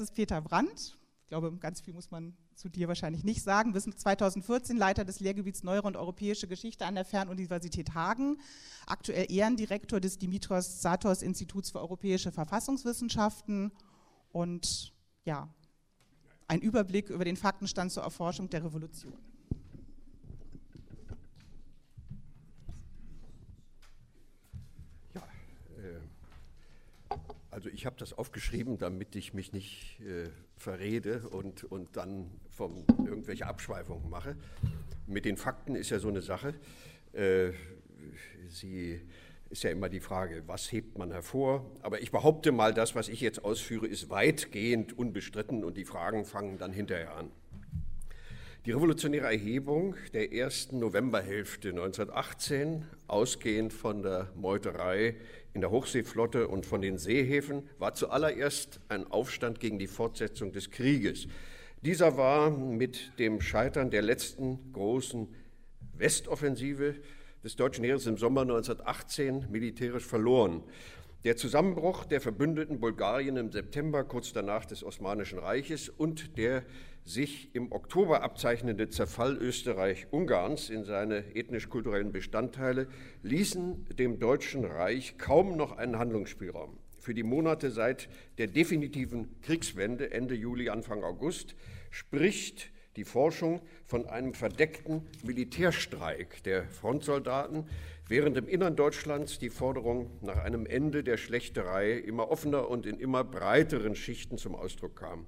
ist Peter Brandt. Ich glaube, ganz viel muss man zu dir wahrscheinlich nicht sagen. Bis 2014 Leiter des Lehrgebiets Neuere und Europäische Geschichte an der Fernuniversität Hagen. Aktuell Ehrendirektor des Dimitros Satos Instituts für Europäische Verfassungswissenschaften. Und ja, ein Überblick über den Faktenstand zur Erforschung der Revolution. Also ich habe das aufgeschrieben, damit ich mich nicht äh, verrede und, und dann vom, irgendwelche Abschweifungen mache. Mit den Fakten ist ja so eine Sache. Äh, sie ist ja immer die Frage, was hebt man hervor? Aber ich behaupte mal, das, was ich jetzt ausführe, ist weitgehend unbestritten und die Fragen fangen dann hinterher an. Die revolutionäre Erhebung der ersten Novemberhälfte 1918, ausgehend von der Meuterei in der Hochseeflotte und von den Seehäfen war zuallererst ein Aufstand gegen die Fortsetzung des Krieges. Dieser war mit dem Scheitern der letzten großen Westoffensive des deutschen Heeres im Sommer 1918 militärisch verloren. Der Zusammenbruch der Verbündeten Bulgarien im September, kurz danach des Osmanischen Reiches und der sich im Oktober abzeichnende Zerfall Österreich-Ungarns in seine ethnisch-kulturellen Bestandteile ließen dem Deutschen Reich kaum noch einen Handlungsspielraum. Für die Monate seit der definitiven Kriegswende Ende Juli, Anfang August spricht die Forschung von einem verdeckten Militärstreik der Frontsoldaten, während im Innern Deutschlands die Forderung nach einem Ende der Schlächterei immer offener und in immer breiteren Schichten zum Ausdruck kam.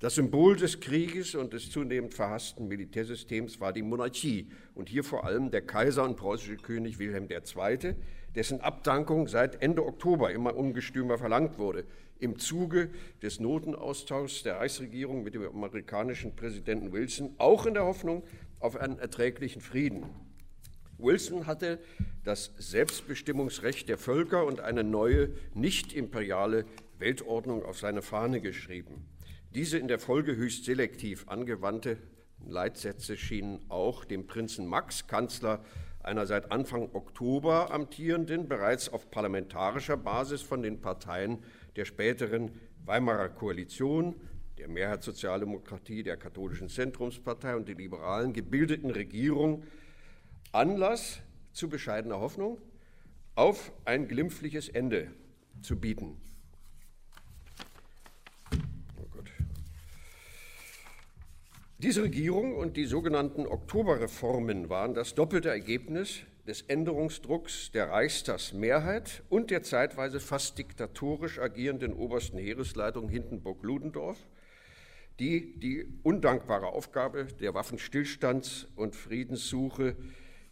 Das Symbol des Krieges und des zunehmend verhassten Militärsystems war die Monarchie und hier vor allem der Kaiser und preußische König Wilhelm II., dessen Abdankung seit Ende Oktober immer ungestümer verlangt wurde, im Zuge des Notenaustauschs der Reichsregierung mit dem amerikanischen Präsidenten Wilson, auch in der Hoffnung auf einen erträglichen Frieden. Wilson hatte das Selbstbestimmungsrecht der Völker und eine neue, nicht imperiale Weltordnung auf seine Fahne geschrieben. Diese in der Folge höchst selektiv angewandte Leitsätze schienen auch dem Prinzen Max, Kanzler einer seit Anfang Oktober amtierenden, bereits auf parlamentarischer Basis von den Parteien der späteren Weimarer Koalition, der Mehrheitssozialdemokratie, der katholischen Zentrumspartei und der Liberalen gebildeten Regierung Anlass zu bescheidener Hoffnung auf ein glimpfliches Ende zu bieten. Diese Regierung und die sogenannten Oktoberreformen waren das doppelte Ergebnis des Änderungsdrucks der Reichstagsmehrheit und der zeitweise fast diktatorisch agierenden obersten Heeresleitung Hindenburg-Ludendorff, die die undankbare Aufgabe der Waffenstillstands- und Friedenssuche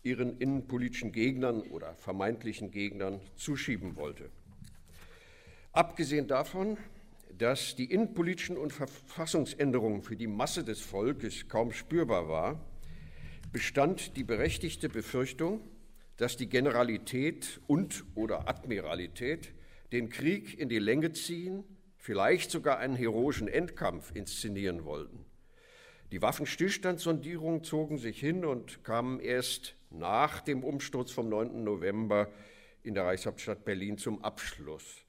ihren innenpolitischen Gegnern oder vermeintlichen Gegnern zuschieben wollte. Abgesehen davon dass die innenpolitischen und Verfassungsänderungen für die Masse des Volkes kaum spürbar war, bestand die berechtigte Befürchtung, dass die Generalität und oder Admiralität den Krieg in die Länge ziehen, vielleicht sogar einen heroischen Endkampf inszenieren wollten. Die Waffenstillstandssondierungen zogen sich hin und kamen erst nach dem Umsturz vom 9. November in der Reichshauptstadt Berlin zum Abschluss.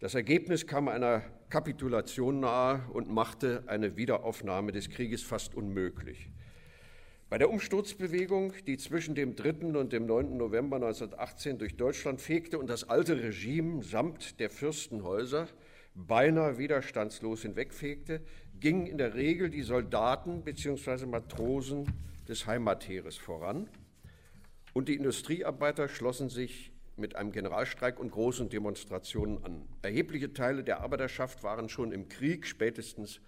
Das Ergebnis kam einer Kapitulation nahe und machte eine Wiederaufnahme des Krieges fast unmöglich. Bei der Umsturzbewegung, die zwischen dem 3. und dem 9. November 1918 durch Deutschland fegte und das alte Regime samt der Fürstenhäuser beinahe widerstandslos hinwegfegte, gingen in der Regel die Soldaten bzw. Matrosen des Heimatheeres voran und die Industriearbeiter schlossen sich mit einem Generalstreik und großen Demonstrationen an. Erhebliche Teile der Arbeiterschaft waren schon im Krieg, spätestens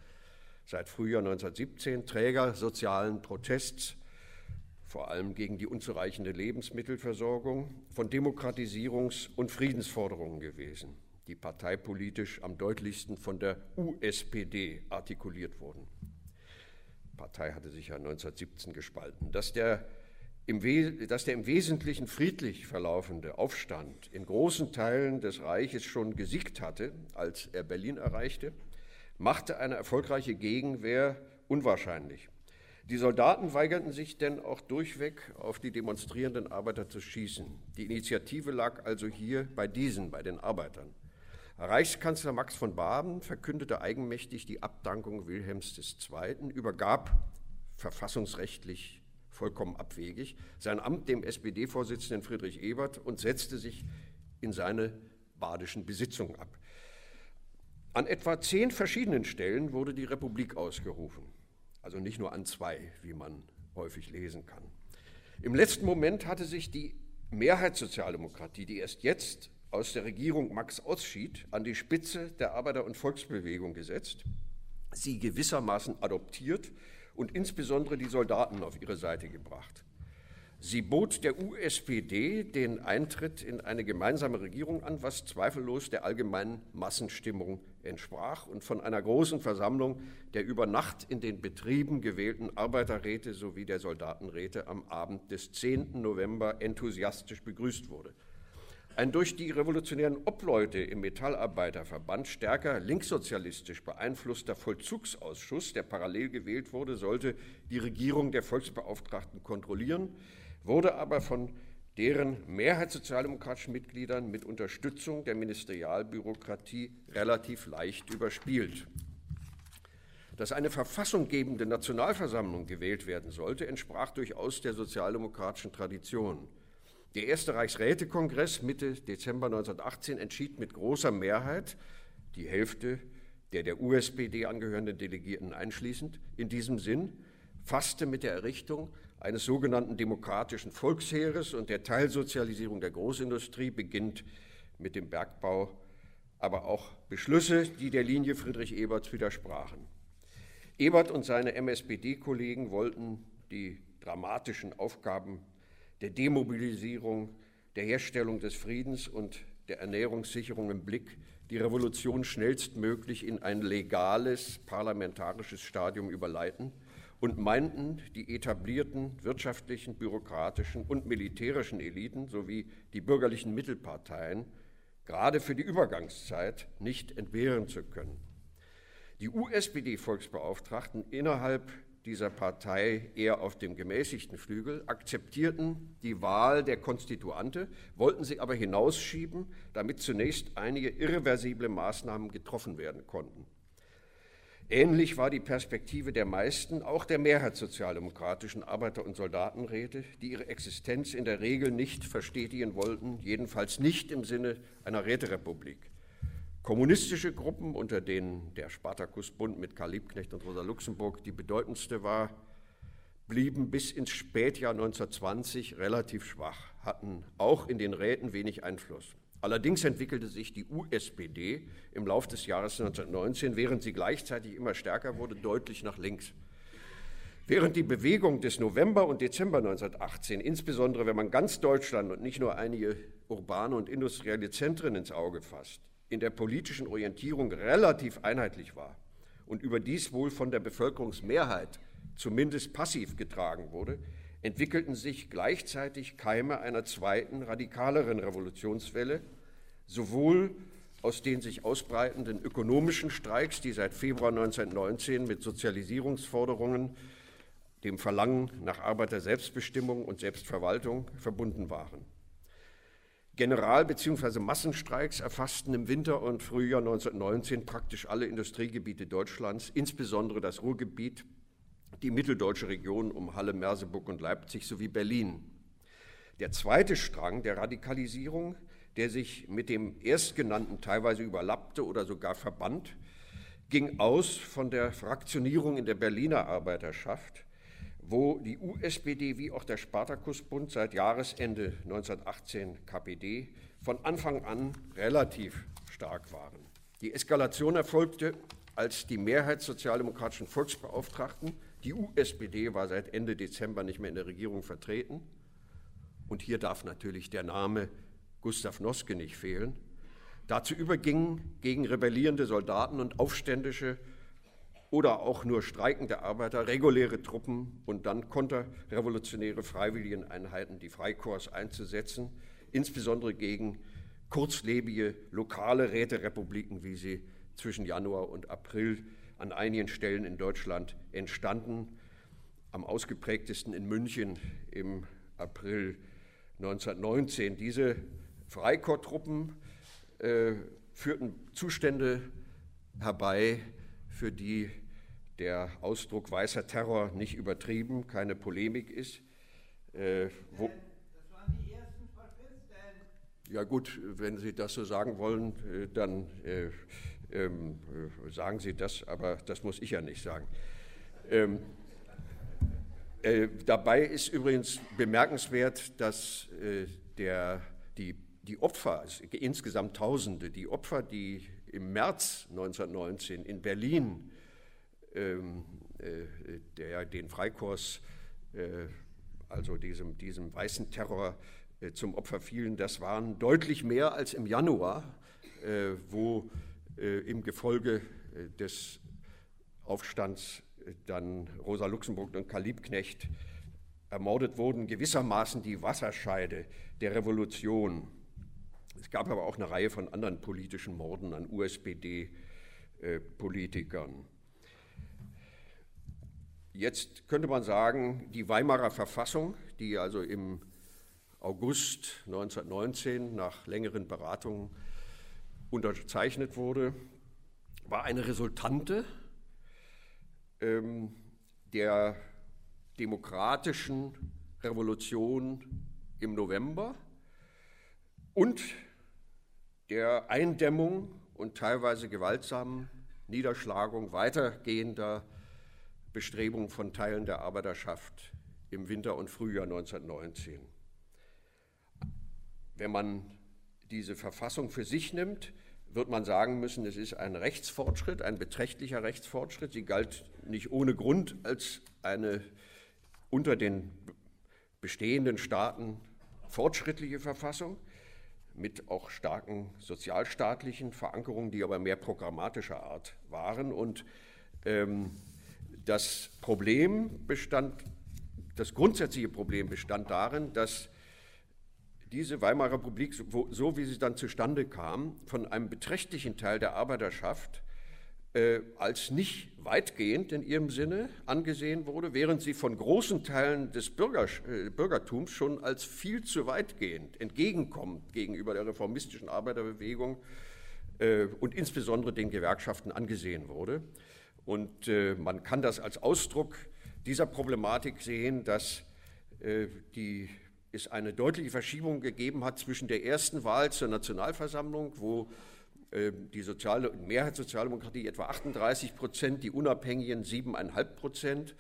seit Frühjahr 1917, Träger sozialen Protests, vor allem gegen die unzureichende Lebensmittelversorgung, von Demokratisierungs- und Friedensforderungen gewesen, die parteipolitisch am deutlichsten von der USPD artikuliert wurden. Die Partei hatte sich ja 1917 gespalten. Dass der dass der im Wesentlichen friedlich verlaufende Aufstand in großen Teilen des Reiches schon gesiegt hatte, als er Berlin erreichte, machte eine erfolgreiche Gegenwehr unwahrscheinlich. Die Soldaten weigerten sich denn auch durchweg auf die demonstrierenden Arbeiter zu schießen. Die Initiative lag also hier bei diesen, bei den Arbeitern. Reichskanzler Max von Baden verkündete eigenmächtig die Abdankung Wilhelms II., übergab verfassungsrechtlich vollkommen abwegig sein Amt dem SPD-Vorsitzenden Friedrich Ebert und setzte sich in seine badischen Besitzungen ab. An etwa zehn verschiedenen Stellen wurde die Republik ausgerufen, also nicht nur an zwei, wie man häufig lesen kann. Im letzten Moment hatte sich die Mehrheitssozialdemokratie, die erst jetzt aus der Regierung Max ausschied, an die Spitze der Arbeiter- und Volksbewegung gesetzt, sie gewissermaßen adoptiert und insbesondere die Soldaten auf ihre Seite gebracht. Sie bot der USPD den Eintritt in eine gemeinsame Regierung an, was zweifellos der allgemeinen Massenstimmung entsprach und von einer großen Versammlung der über Nacht in den Betrieben gewählten Arbeiterräte sowie der Soldatenräte am Abend des 10. November enthusiastisch begrüßt wurde. Ein durch die revolutionären Obleute im Metallarbeiterverband stärker linkssozialistisch beeinflusster Vollzugsausschuss, der parallel gewählt wurde, sollte die Regierung der Volksbeauftragten kontrollieren, wurde aber von deren mehrheitssozialdemokratischen Mitgliedern mit Unterstützung der Ministerialbürokratie relativ leicht überspielt. Dass eine verfassunggebende Nationalversammlung gewählt werden sollte, entsprach durchaus der sozialdemokratischen Tradition. Der erste Reichsrätekongress Mitte Dezember 1918 entschied mit großer Mehrheit, die Hälfte der der USPD angehörenden Delegierten einschließend, in diesem Sinn, fasste mit der Errichtung eines sogenannten demokratischen Volksheeres und der Teilsozialisierung der Großindustrie beginnt mit dem Bergbau, aber auch Beschlüsse, die der Linie Friedrich Eberts widersprachen. Ebert und seine MSPD-Kollegen wollten die dramatischen Aufgaben der Demobilisierung, der Herstellung des Friedens und der Ernährungssicherung im Blick, die Revolution schnellstmöglich in ein legales parlamentarisches Stadium überleiten und meinten, die etablierten wirtschaftlichen, bürokratischen und militärischen Eliten sowie die bürgerlichen Mittelparteien gerade für die Übergangszeit nicht entbehren zu können. Die USPD-Volksbeauftragten innerhalb dieser Partei eher auf dem gemäßigten Flügel, akzeptierten die Wahl der Konstituante, wollten sie aber hinausschieben, damit zunächst einige irreversible Maßnahmen getroffen werden konnten. Ähnlich war die Perspektive der meisten, auch der mehrheitssozialdemokratischen Arbeiter- und Soldatenräte, die ihre Existenz in der Regel nicht verstetigen wollten, jedenfalls nicht im Sinne einer Räterepublik. Kommunistische Gruppen, unter denen der Spartakusbund mit Karl Liebknecht und Rosa Luxemburg die bedeutendste war, blieben bis ins Spätjahr 1920 relativ schwach, hatten auch in den Räten wenig Einfluss. Allerdings entwickelte sich die USPD im Laufe des Jahres 1919, während sie gleichzeitig immer stärker wurde, deutlich nach links. Während die Bewegung des November und Dezember 1918, insbesondere wenn man ganz Deutschland und nicht nur einige urbane und industrielle Zentren ins Auge fasst, in der politischen Orientierung relativ einheitlich war und überdies wohl von der Bevölkerungsmehrheit zumindest passiv getragen wurde, entwickelten sich gleichzeitig Keime einer zweiten, radikaleren Revolutionswelle, sowohl aus den sich ausbreitenden ökonomischen Streiks, die seit Februar 1919 mit Sozialisierungsforderungen, dem Verlangen nach Arbeiter-Selbstbestimmung und Selbstverwaltung verbunden waren. General- bzw. Massenstreiks erfassten im Winter und Frühjahr 1919 praktisch alle Industriegebiete Deutschlands, insbesondere das Ruhrgebiet, die mitteldeutsche Region um Halle, Merseburg und Leipzig sowie Berlin. Der zweite Strang der Radikalisierung, der sich mit dem erstgenannten teilweise überlappte oder sogar verband, ging aus von der Fraktionierung in der Berliner Arbeiterschaft, wo die USPD wie auch der Spartakusbund seit Jahresende 1918 KPD von Anfang an relativ stark waren. Die Eskalation erfolgte, als die Mehrheit sozialdemokratischen Volksbeauftragten, die USPD war seit Ende Dezember nicht mehr in der Regierung vertreten, und hier darf natürlich der Name Gustav Noske nicht fehlen, dazu übergingen, gegen rebellierende Soldaten und Aufständische oder auch nur streikende Arbeiter, reguläre Truppen und dann konterrevolutionäre Freiwilligeneinheiten, die Freikorps einzusetzen, insbesondere gegen kurzlebige lokale Räterepubliken, wie sie zwischen Januar und April an einigen Stellen in Deutschland entstanden, am ausgeprägtesten in München im April 1919. Diese Freikorpstruppen äh, führten Zustände herbei, für die der Ausdruck weißer Terror nicht übertrieben, keine Polemik ist. Äh, wo, das waren die ersten Faschisten. Ja gut, wenn Sie das so sagen wollen, äh, dann äh, ähm, äh, sagen Sie das, aber das muss ich ja nicht sagen. Ähm, äh, dabei ist übrigens bemerkenswert, dass äh, der, die, die Opfer, insgesamt Tausende, die Opfer, die im März 1919 in Berlin der, den Freikorps, äh, also diesem, diesem weißen Terror, äh, zum Opfer fielen, das waren deutlich mehr als im Januar, äh, wo im Gefolge des Aufstands dann Rosa Luxemburg und Karl Liebknecht ermordet wurden, gewissermaßen die Wasserscheide der Revolution. Es gab aber auch eine Reihe von anderen politischen Morden an USPD-Politikern. Jetzt könnte man sagen, die Weimarer Verfassung, die also im August 1919 nach längeren Beratungen unterzeichnet wurde, war eine Resultante ähm, der demokratischen Revolution im November und der Eindämmung und teilweise gewaltsamen Niederschlagung weitergehender Bestrebungen von Teilen der Arbeiterschaft im Winter und Frühjahr 1919. Wenn man diese Verfassung für sich nimmt, wird man sagen müssen, es ist ein Rechtsfortschritt, ein beträchtlicher Rechtsfortschritt. Sie galt nicht ohne Grund als eine unter den bestehenden Staaten fortschrittliche Verfassung mit auch starken sozialstaatlichen Verankerungen, die aber mehr programmatischer Art waren. Und ähm, das Problem bestand, das grundsätzliche Problem bestand darin, dass diese Weimarer Republik, so wie sie dann zustande kam, von einem beträchtlichen Teil der Arbeiterschaft äh, als nicht weitgehend in ihrem Sinne angesehen wurde, während sie von großen Teilen des Bürger, äh, Bürgertums schon als viel zu weitgehend entgegenkommend gegenüber der reformistischen Arbeiterbewegung äh, und insbesondere den Gewerkschaften angesehen wurde. Und äh, man kann das als Ausdruck dieser Problematik sehen, dass äh, die es eine deutliche Verschiebung gegeben hat zwischen der ersten Wahl zur Nationalversammlung, wo äh, die soziale, Mehrheitssozialdemokratie etwa 38 Prozent, die Unabhängigen 7,5 Prozent,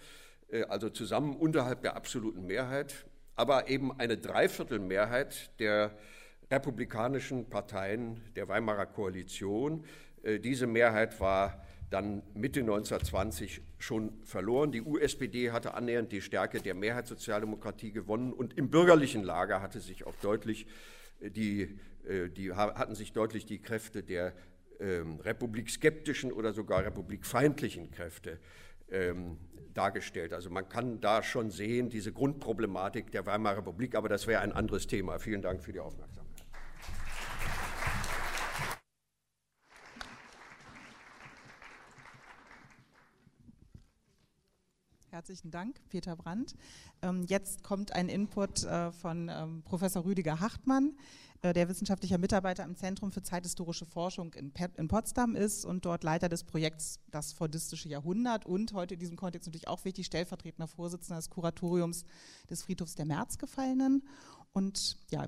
äh, also zusammen unterhalb der absoluten Mehrheit, aber eben eine Dreiviertelmehrheit der republikanischen Parteien der Weimarer Koalition. Äh, diese Mehrheit war dann Mitte 1920 schon verloren. Die USPD hatte annähernd die Stärke der Mehrheitssozialdemokratie gewonnen und im bürgerlichen Lager hatte sich auch deutlich äh, die, äh, die hatten sich deutlich die Kräfte der ähm, republikskeptischen oder sogar republikfeindlichen Kräfte ähm, dargestellt. Also man kann da schon sehen, diese Grundproblematik der Weimarer Republik, aber das wäre ein anderes Thema. Vielen Dank für die Aufmerksamkeit. Herzlichen Dank, Peter Brandt. Ähm, jetzt kommt ein Input äh, von ähm, Professor Rüdiger Hartmann, äh, der wissenschaftlicher Mitarbeiter am Zentrum für zeithistorische Forschung in, Potsdam ist und dort Leiter des Projekts Das Fordistische Jahrhundert und heute in diesem Kontext natürlich auch wichtig stellvertretender Vorsitzender des Kuratoriums des Friedhofs der Märzgefallenen. Und ja,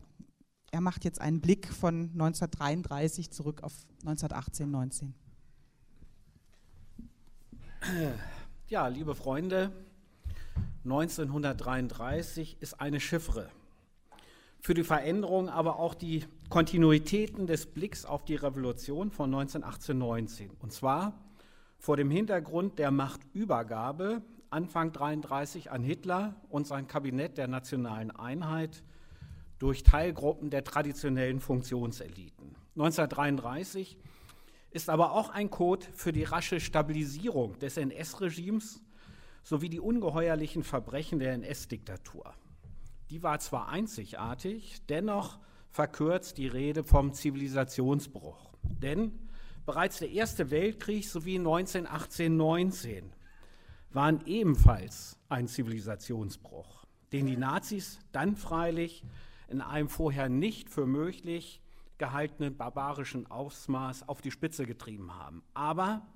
er macht jetzt einen Blick von 1933 zurück auf 1918, 19. Ja, liebe Freunde, 1933 ist eine Chiffre. Für die Veränderung, aber auch die Kontinuitäten des Blicks auf die Revolution von 1918-19. Und zwar vor dem Hintergrund der Machtübergabe Anfang 1933 an Hitler und sein Kabinett der nationalen Einheit durch Teilgruppen der traditionellen Funktionseliten. 1933 ist aber auch ein Code für die rasche Stabilisierung des NS-Regimes sowie die ungeheuerlichen Verbrechen der NS-Diktatur. Die war zwar einzigartig, dennoch verkürzt die Rede vom Zivilisationsbruch. Denn bereits der Erste Weltkrieg sowie 1918-19 waren ebenfalls ein Zivilisationsbruch, den die Nazis dann freilich in einem vorher nicht für möglich gehaltenen barbarischen Ausmaß auf die Spitze getrieben haben. Aber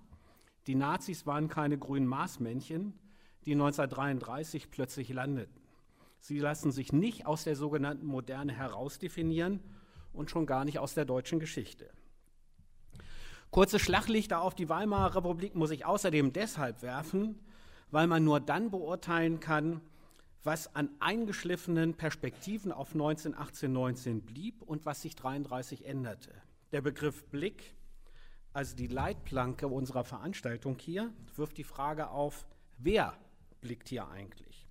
die Nazis waren keine grünen Marsmännchen, die 1933 plötzlich landeten. Sie lassen sich nicht aus der sogenannten Moderne herausdefinieren und schon gar nicht aus der deutschen Geschichte. Kurze Schlaglichter auf die Weimarer Republik muss ich außerdem deshalb werfen, weil man nur dann beurteilen kann, was an eingeschliffenen Perspektiven auf 1918, 19 blieb und was sich 33 änderte. Der Begriff Blick, also die Leitplanke unserer Veranstaltung hier, wirft die Frage auf, wer blickt hier eigentlich?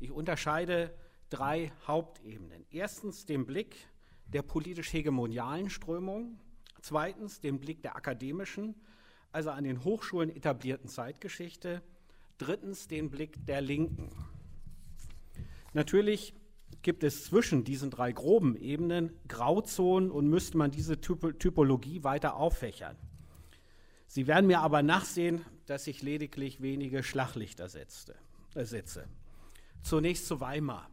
Ich unterscheide drei Hauptebenen. Erstens den Blick der politisch hegemonialen Strömung, zweitens den Blick der akademischen, also an den Hochschulen etablierten Zeitgeschichte, drittens den Blick der Linken. Natürlich gibt es zwischen diesen drei groben Ebenen Grauzonen und müsste man diese Typologie weiter auffächern. Sie werden mir aber nachsehen, dass ich lediglich wenige Schlaglichter setzte, äh, setze. Zunächst zu Weimar.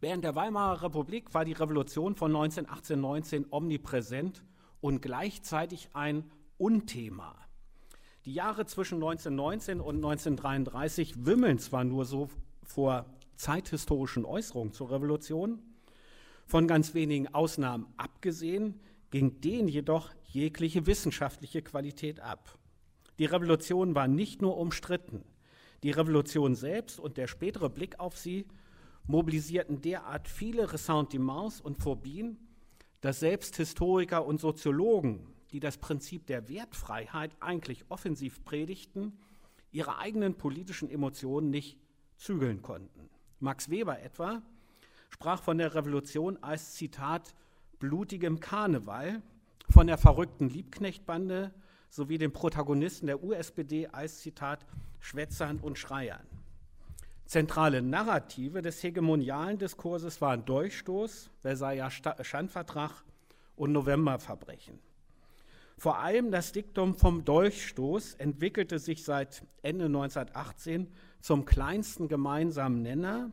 Während der Weimarer Republik war die Revolution von 1918-19 omnipräsent und gleichzeitig ein Unthema. Die Jahre zwischen 1919 und 1933 wimmeln zwar nur so vor zeithistorischen Äußerungen zur Revolution, von ganz wenigen Ausnahmen abgesehen, ging denen jedoch jegliche wissenschaftliche Qualität ab. Die Revolution war nicht nur umstritten, die Revolution selbst und der spätere Blick auf sie mobilisierten derart viele Ressentiments und Phobien, dass selbst Historiker und Soziologen, die das Prinzip der Wertfreiheit eigentlich offensiv predigten, ihre eigenen politischen Emotionen nicht zügeln konnten. Max Weber etwa sprach von der Revolution als Zitat blutigem Karneval, von der verrückten Liebknechtbande sowie den Protagonisten der USPD als Zitat Schwätzern und Schreiern. Zentrale Narrative des hegemonialen Diskurses waren Durchstoß, Versailler Schandvertrag und Novemberverbrechen. Vor allem das Diktum vom Durchstoß entwickelte sich seit Ende 1918 zum kleinsten gemeinsamen Nenner,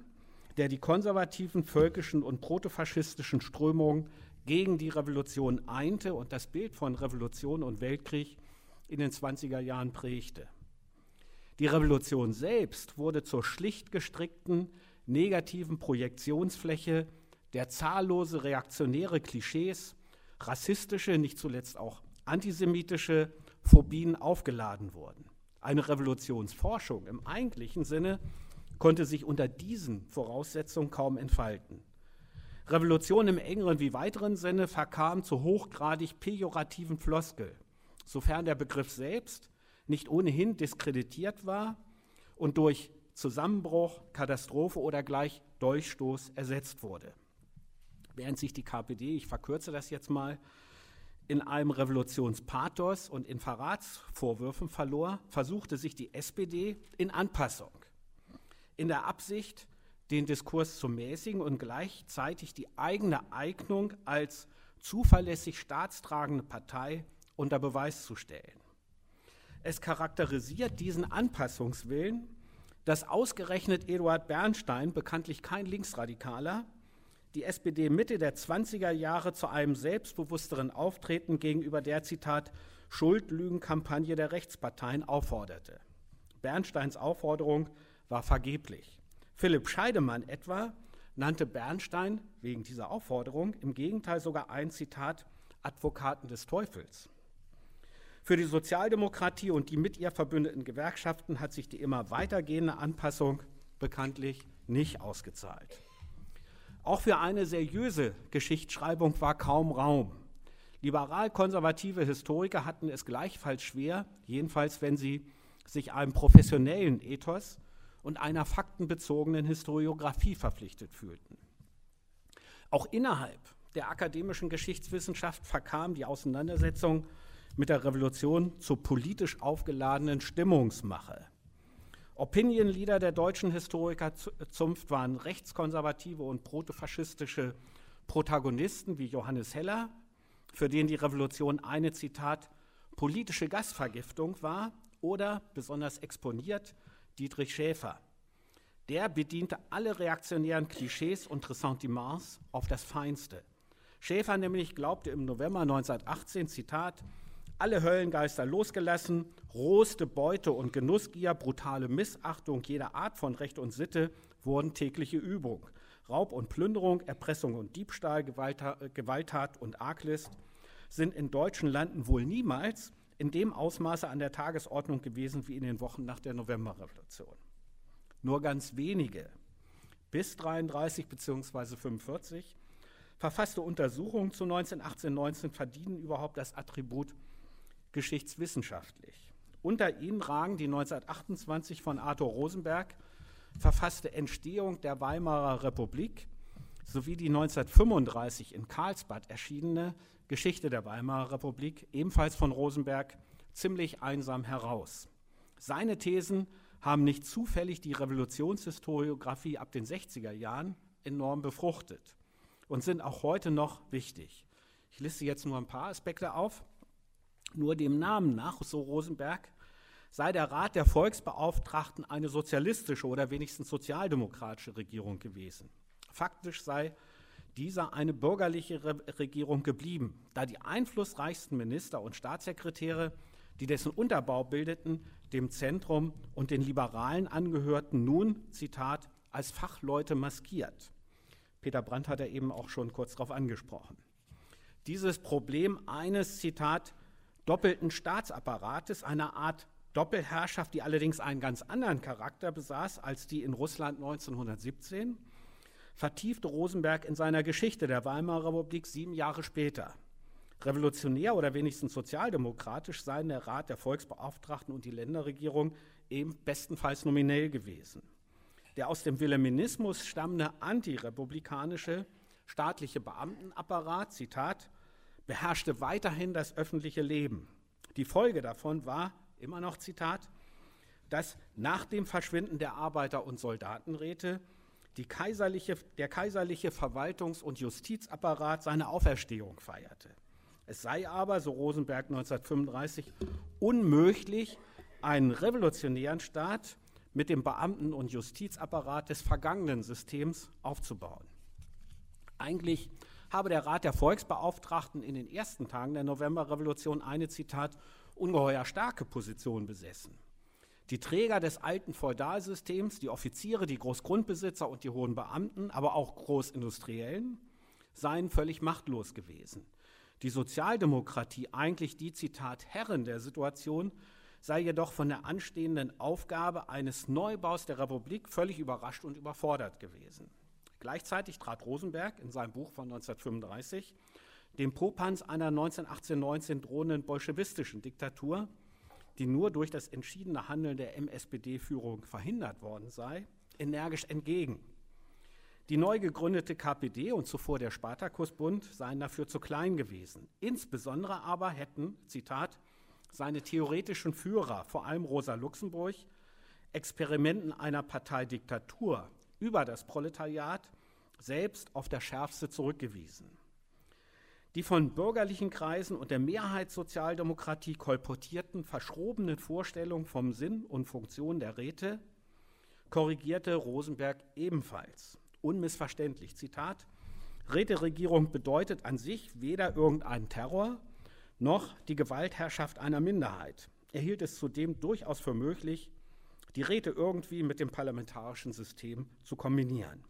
der die konservativen, völkischen und protofaschistischen Strömungen gegen die Revolution einte und das Bild von Revolution und Weltkrieg in den 20er Jahren prägte. Die Revolution selbst wurde zur schlicht gestrickten negativen Projektionsfläche, der zahllose reaktionäre Klischees, rassistische, nicht zuletzt auch antisemitische Phobien aufgeladen wurden. Eine Revolutionsforschung im eigentlichen Sinne konnte sich unter diesen Voraussetzungen kaum entfalten. Revolution im engeren wie weiteren Sinne verkam zu hochgradig pejorativen Floskel, sofern der Begriff selbst nicht ohnehin diskreditiert war und durch Zusammenbruch, Katastrophe oder gleich Durchstoß ersetzt wurde. Während sich die KPD, ich verkürze das jetzt mal, in einem Revolutionspathos und in Verratsvorwürfen verlor, versuchte sich die SPD in Anpassung, in der Absicht, den Diskurs zu mäßigen und gleichzeitig die eigene Eignung als zuverlässig staatstragende Partei unter Beweis zu stellen. Es charakterisiert diesen Anpassungswillen, dass ausgerechnet Eduard Bernstein, bekanntlich kein Linksradikaler, die SPD Mitte der 20er Jahre zu einem selbstbewussteren Auftreten gegenüber der Zitat Schuldlügenkampagne der Rechtsparteien aufforderte. Bernsteins Aufforderung war vergeblich. Philipp Scheidemann etwa nannte Bernstein wegen dieser Aufforderung im Gegenteil sogar ein Zitat Advokaten des Teufels. Für die Sozialdemokratie und die mit ihr verbündeten Gewerkschaften hat sich die immer weitergehende Anpassung bekanntlich nicht ausgezahlt. Auch für eine seriöse Geschichtsschreibung war kaum Raum. Liberal-konservative Historiker hatten es gleichfalls schwer, jedenfalls wenn sie sich einem professionellen Ethos und einer faktenbezogenen Historiographie verpflichtet fühlten. Auch innerhalb der akademischen Geschichtswissenschaft verkam die Auseinandersetzung mit der Revolution zur politisch aufgeladenen Stimmungsmache. Opinion-Leader der deutschen Historikerzunft waren rechtskonservative und protofaschistische Protagonisten wie Johannes Heller, für den die Revolution eine, Zitat, politische Gasvergiftung war, oder besonders exponiert Dietrich Schäfer. Der bediente alle reaktionären Klischees und Ressentiments auf das Feinste. Schäfer nämlich glaubte im November 1918, Zitat, alle Höllengeister losgelassen, roste Beute und Genussgier, brutale Missachtung jeder Art von Recht und Sitte wurden tägliche Übung. Raub und Plünderung, Erpressung und Diebstahl, Gewalttat und Arglist sind in deutschen Landen wohl niemals in dem Ausmaße an der Tagesordnung gewesen wie in den Wochen nach der Novemberrevolution. Nur ganz wenige, bis 33 bzw. 45, verfasste Untersuchungen zu 1918, 19 verdienen überhaupt das Attribut geschichtswissenschaftlich. Unter ihnen ragen die 1928 von Arthur Rosenberg verfasste Entstehung der Weimarer Republik sowie die 1935 in Karlsbad erschienene Geschichte der Weimarer Republik, ebenfalls von Rosenberg, ziemlich einsam heraus. Seine Thesen haben nicht zufällig die Revolutionshistoriografie ab den 60er Jahren enorm befruchtet und sind auch heute noch wichtig. Ich liste jetzt nur ein paar Aspekte auf. Nur dem Namen nach, so Rosenberg, sei der Rat der Volksbeauftragten eine sozialistische oder wenigstens sozialdemokratische Regierung gewesen. Faktisch sei dieser eine bürgerliche Re Regierung geblieben, da die einflussreichsten Minister und Staatssekretäre, die dessen Unterbau bildeten, dem Zentrum und den Liberalen angehörten, nun, Zitat, als Fachleute maskiert. Peter Brandt hat er eben auch schon kurz darauf angesprochen. Dieses Problem eines, Zitat, doppelten Staatsapparates, einer Art Doppelherrschaft, die allerdings einen ganz anderen Charakter besaß als die in Russland 1917, vertiefte Rosenberg in seiner Geschichte der Weimarer Republik sieben Jahre später. Revolutionär oder wenigstens sozialdemokratisch seien der Rat der Volksbeauftragten und die Länderregierung eben bestenfalls nominell gewesen. Der aus dem Wilhelminismus stammende antirepublikanische staatliche Beamtenapparat, Zitat, beherrschte weiterhin das öffentliche Leben. Die Folge davon war, immer noch Zitat, dass nach dem Verschwinden der Arbeiter- und Soldatenräte kaiserliche, der kaiserliche Verwaltungs- und Justizapparat seine Auferstehung feierte. Es sei aber, so Rosenberg 1935, unmöglich, einen revolutionären Staat mit dem Beamten- und Justizapparat des vergangenen Systems aufzubauen. Eigentlich habe der Rat der Volksbeauftragten in den ersten Tagen der Novemberrevolution eine, Zitat, ungeheuer starke Position besessen. Die Träger des alten Feudalsystems, die Offiziere, die Großgrundbesitzer und die hohen Beamten, aber auch Großindustriellen, seien völlig machtlos gewesen. Die Sozialdemokratie, eigentlich die Zitat Herren der Situation, sei jedoch von der anstehenden Aufgabe eines Neubaus der Republik völlig überrascht und überfordert gewesen. Gleichzeitig trat Rosenberg in seinem Buch von 1935 dem Popanz einer 1918-19 drohenden bolschewistischen Diktatur die nur durch das entschiedene Handeln der MSPD-Führung verhindert worden sei, energisch entgegen. Die neu gegründete KPD und zuvor der Spartakusbund seien dafür zu klein gewesen. Insbesondere aber hätten, Zitat, seine theoretischen Führer, vor allem Rosa Luxemburg, Experimenten einer Parteidiktatur über das Proletariat selbst auf der Schärfste zurückgewiesen. Die von bürgerlichen Kreisen und der Mehrheitssozialdemokratie kolportierten, verschrobenen Vorstellungen vom Sinn und Funktion der Räte korrigierte Rosenberg ebenfalls. Unmissverständlich. Zitat: Räteregierung bedeutet an sich weder irgendeinen Terror noch die Gewaltherrschaft einer Minderheit. Er hielt es zudem durchaus für möglich, die Räte irgendwie mit dem parlamentarischen System zu kombinieren.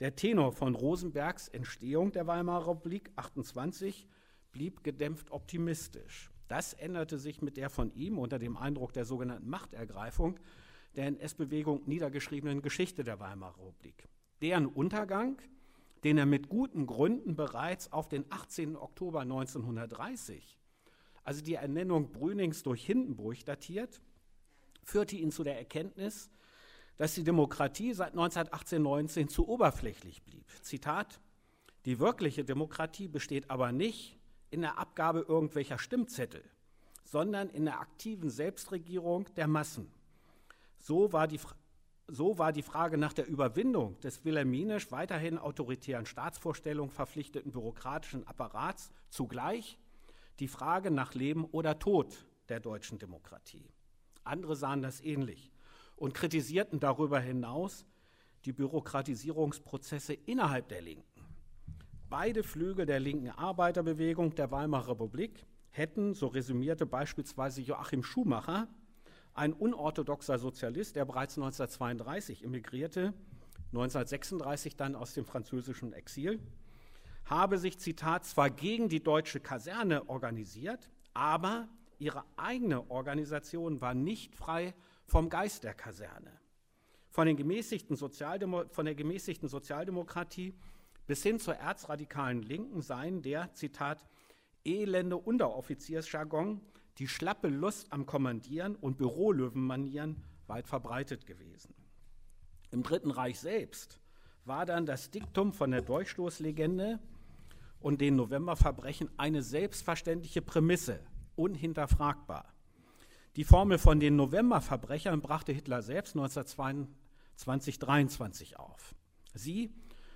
Der Tenor von Rosenbergs Entstehung der Weimarer Republik 28 blieb gedämpft optimistisch. Das änderte sich mit der von ihm unter dem Eindruck der sogenannten Machtergreifung der NS-Bewegung niedergeschriebenen Geschichte der Weimarer Republik. Deren Untergang, den er mit guten Gründen bereits auf den 18. Oktober 1930, also die Ernennung Brünings durch Hindenburg datiert, führte ihn zu der Erkenntnis, dass die Demokratie seit 1918-19 zu oberflächlich blieb. Zitat, die wirkliche Demokratie besteht aber nicht in der Abgabe irgendwelcher Stimmzettel, sondern in der aktiven Selbstregierung der Massen. So war die, so war die Frage nach der Überwindung des wilhelminisch weiterhin autoritären Staatsvorstellungen verpflichteten bürokratischen Apparats zugleich die Frage nach Leben oder Tod der deutschen Demokratie. Andere sahen das ähnlich und kritisierten darüber hinaus die Bürokratisierungsprozesse innerhalb der Linken. Beide Flügel der linken Arbeiterbewegung der Weimarer Republik hätten, so resümierte beispielsweise Joachim Schumacher, ein unorthodoxer Sozialist, der bereits 1932 emigrierte, 1936 dann aus dem französischen Exil, habe sich, Zitat, zwar gegen die deutsche Kaserne organisiert, aber ihre eigene Organisation war nicht frei vom Geist der Kaserne. Von, den gemäßigten Sozialdemo von der gemäßigten Sozialdemokratie bis hin zur erzradikalen Linken seien der, Zitat, elende Unteroffiziersjargon, die schlappe Lust am Kommandieren und Bürolöwenmanieren weit verbreitet gewesen. Im Dritten Reich selbst war dann das Diktum von der Durchstoßlegende und den Novemberverbrechen eine selbstverständliche Prämisse, unhinterfragbar. Die Formel von den Novemberverbrechern brachte Hitler selbst 1922 23 auf. Sie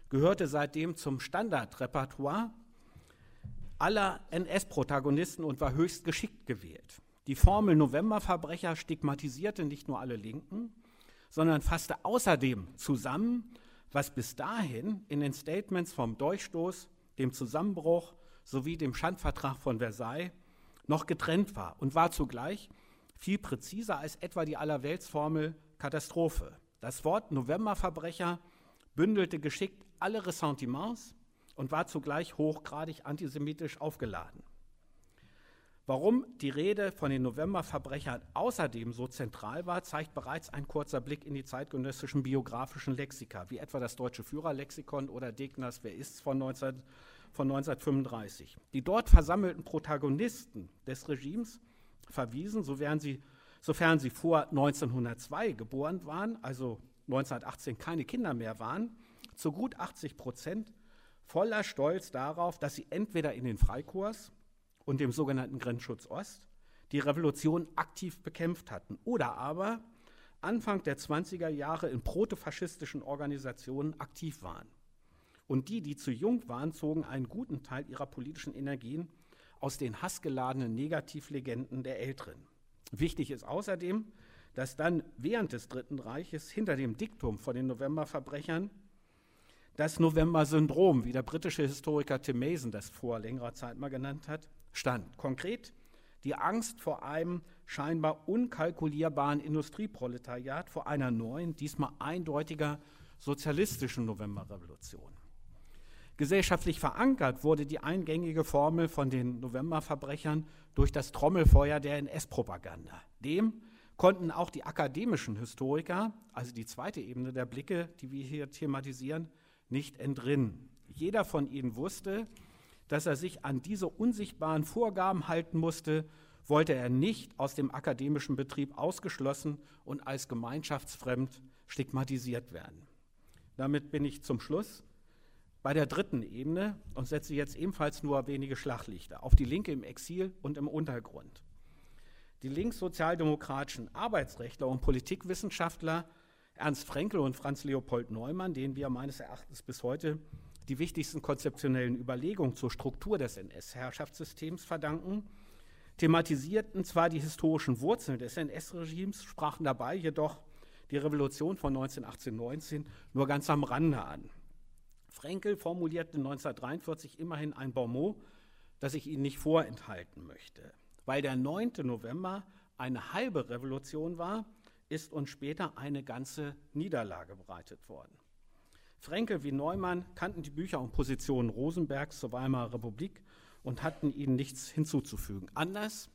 gehörte seitdem zum Standardrepertoire aller NS-Protagonisten und war höchst geschickt gewählt. Die Formel Novemberverbrecher stigmatisierte nicht nur alle Linken, sondern fasste außerdem zusammen, was bis dahin in den Statements vom Durchstoß, dem Zusammenbruch sowie dem Schandvertrag von Versailles noch getrennt war und war zugleich viel präziser als etwa die Allerweltsformel Katastrophe. Das Wort Novemberverbrecher bündelte geschickt alle Ressentiments und war zugleich hochgradig antisemitisch aufgeladen. Warum die Rede von den Novemberverbrechern außerdem so zentral war, zeigt bereits ein kurzer Blick in die zeitgenössischen biografischen Lexika, wie etwa das Deutsche Führerlexikon oder Degners Wer ist's von, 19, von 1935. Die dort versammelten Protagonisten des Regimes verwiesen, sofern sie, sofern sie vor 1902 geboren waren, also 1918 keine Kinder mehr waren, zu gut 80 Prozent voller Stolz darauf, dass sie entweder in den Freikorps und dem sogenannten Grenzschutz Ost die Revolution aktiv bekämpft hatten oder aber Anfang der 20er Jahre in protofaschistischen Organisationen aktiv waren. Und die, die zu jung waren, zogen einen guten Teil ihrer politischen Energien aus den hassgeladenen Negativlegenden der Älteren. Wichtig ist außerdem, dass dann während des Dritten Reiches hinter dem Diktum von den Novemberverbrechern das November-Syndrom, wie der britische Historiker Tim Mason das vor längerer Zeit mal genannt hat, stand. Konkret die Angst vor einem scheinbar unkalkulierbaren Industrieproletariat, vor einer neuen, diesmal eindeutiger sozialistischen Novemberrevolution. Gesellschaftlich verankert wurde die eingängige Formel von den Novemberverbrechern durch das Trommelfeuer der NS-Propaganda. Dem konnten auch die akademischen Historiker, also die zweite Ebene der Blicke, die wir hier thematisieren, nicht entrinnen. Jeder von ihnen wusste, dass er sich an diese unsichtbaren Vorgaben halten musste, wollte er nicht aus dem akademischen Betrieb ausgeschlossen und als gemeinschaftsfremd stigmatisiert werden. Damit bin ich zum Schluss bei der dritten Ebene und setze jetzt ebenfalls nur wenige Schlaglichter auf die Linke im Exil und im Untergrund. Die linkssozialdemokratischen Arbeitsrechtler und Politikwissenschaftler Ernst Frenkel und Franz Leopold Neumann, denen wir meines Erachtens bis heute die wichtigsten konzeptionellen Überlegungen zur Struktur des NS-Herrschaftssystems verdanken, thematisierten zwar die historischen Wurzeln des NS-Regimes, sprachen dabei jedoch die Revolution von 1918-19 nur ganz am Rande an. Frenkel formulierte 1943 immerhin ein Bonmot, das ich Ihnen nicht vorenthalten möchte. Weil der 9. November eine halbe Revolution war, ist uns später eine ganze Niederlage bereitet worden. Frenkel wie Neumann kannten die Bücher und Positionen Rosenbergs zur Weimarer Republik und hatten ihnen nichts hinzuzufügen. Anders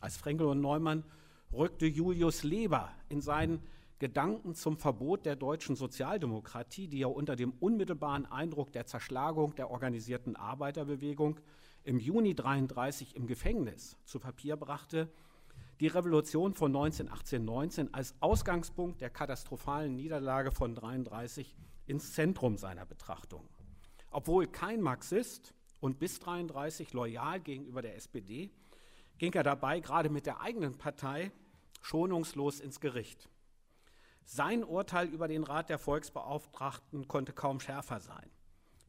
als Frenkel und Neumann rückte Julius Leber in seinen Gedanken zum Verbot der deutschen Sozialdemokratie, die ja unter dem unmittelbaren Eindruck der Zerschlagung der organisierten Arbeiterbewegung im Juni 1933 im Gefängnis zu Papier brachte, die Revolution von 1918-19 als Ausgangspunkt der katastrophalen Niederlage von 1933 ins Zentrum seiner Betrachtung. Obwohl kein Marxist und bis 1933 loyal gegenüber der SPD, ging er dabei gerade mit der eigenen Partei schonungslos ins Gericht. Sein Urteil über den Rat der Volksbeauftragten konnte kaum schärfer sein.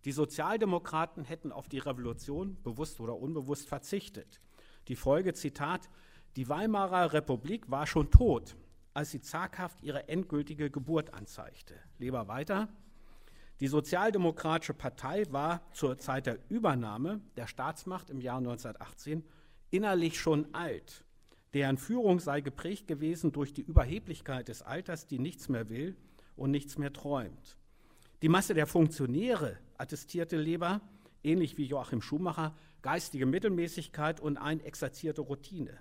Die Sozialdemokraten hätten auf die Revolution bewusst oder unbewusst verzichtet. Die Folge, Zitat, die Weimarer Republik war schon tot, als sie zaghaft ihre endgültige Geburt anzeigte. Lieber weiter, Die Sozialdemokratische Partei war zur Zeit der Übernahme der Staatsmacht im Jahr 1918 innerlich schon alt. Deren Führung sei geprägt gewesen durch die Überheblichkeit des Alters, die nichts mehr will und nichts mehr träumt. Die Masse der Funktionäre, attestierte Leber, ähnlich wie Joachim Schumacher, geistige Mittelmäßigkeit und eine exerzierte Routine.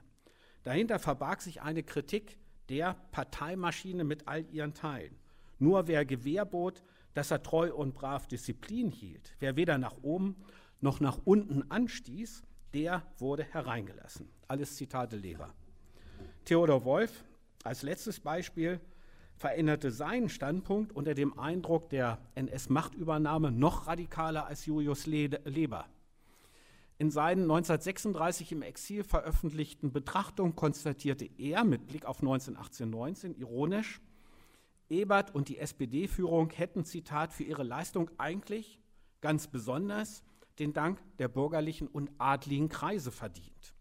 Dahinter verbarg sich eine Kritik der Parteimaschine mit all ihren Teilen. Nur wer Gewehr bot, dass er treu und brav Disziplin hielt, wer weder nach oben noch nach unten anstieß, der wurde hereingelassen. Alles Zitate Leber. Theodor Wolf als letztes Beispiel veränderte seinen Standpunkt unter dem Eindruck der NS-Machtübernahme noch radikaler als Julius Leber. In seinen 1936 im Exil veröffentlichten Betrachtungen konstatierte er mit Blick auf 1918-19 ironisch, Ebert und die SPD-Führung hätten, Zitat, für ihre Leistung eigentlich ganz besonders den Dank der bürgerlichen und adligen Kreise verdient.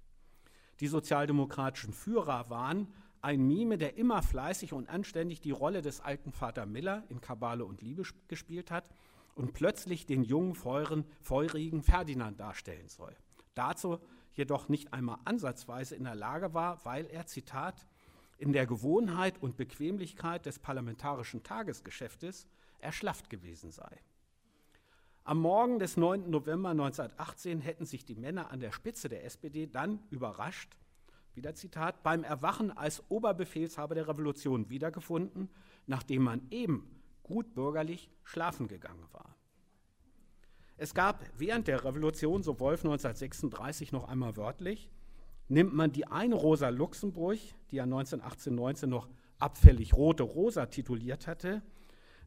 Die sozialdemokratischen Führer waren ein Mime, der immer fleißig und anständig die Rolle des alten Vater Miller in Kabale und Liebe gespielt hat und plötzlich den jungen, feuren, feurigen Ferdinand darstellen soll. Dazu jedoch nicht einmal ansatzweise in der Lage war, weil er, Zitat, in der Gewohnheit und Bequemlichkeit des parlamentarischen Tagesgeschäftes erschlafft gewesen sei. Am Morgen des 9. November 1918 hätten sich die Männer an der Spitze der SPD dann überrascht, wieder Zitat, beim Erwachen als Oberbefehlshaber der Revolution wiedergefunden, nachdem man eben gut bürgerlich schlafen gegangen war. Es gab während der Revolution, so Wolf 1936 noch einmal wörtlich, nimmt man die eine Rosa Luxemburg, die er 1918-19 noch abfällig Rote Rosa tituliert hatte,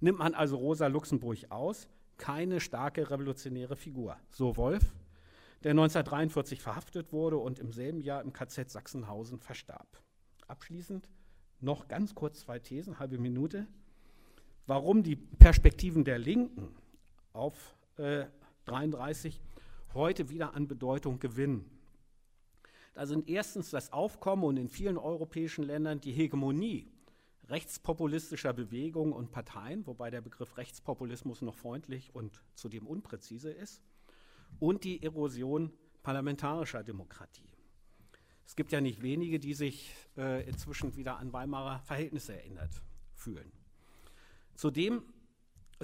nimmt man also Rosa Luxemburg aus, keine starke revolutionäre Figur. So Wolf, der 1943 verhaftet wurde und im selben Jahr im KZ Sachsenhausen verstarb. Abschließend noch ganz kurz zwei Thesen, halbe Minute warum die Perspektiven der Linken auf äh, 33 heute wieder an Bedeutung gewinnen. Da sind erstens das Aufkommen und in vielen europäischen Ländern die Hegemonie rechtspopulistischer Bewegungen und Parteien, wobei der Begriff Rechtspopulismus noch freundlich und zudem unpräzise ist, und die Erosion parlamentarischer Demokratie. Es gibt ja nicht wenige, die sich äh, inzwischen wieder an Weimarer Verhältnisse erinnert fühlen. Zudem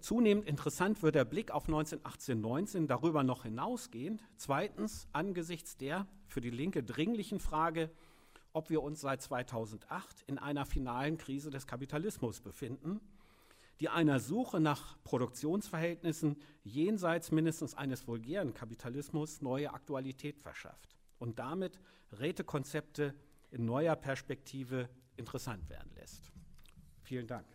zunehmend interessant wird der Blick auf 1918-19 darüber noch hinausgehend. Zweitens angesichts der für die Linke dringlichen Frage, ob wir uns seit 2008 in einer finalen Krise des Kapitalismus befinden, die einer Suche nach Produktionsverhältnissen jenseits mindestens eines vulgären Kapitalismus neue Aktualität verschafft und damit Rätekonzepte in neuer Perspektive interessant werden lässt. Vielen Dank.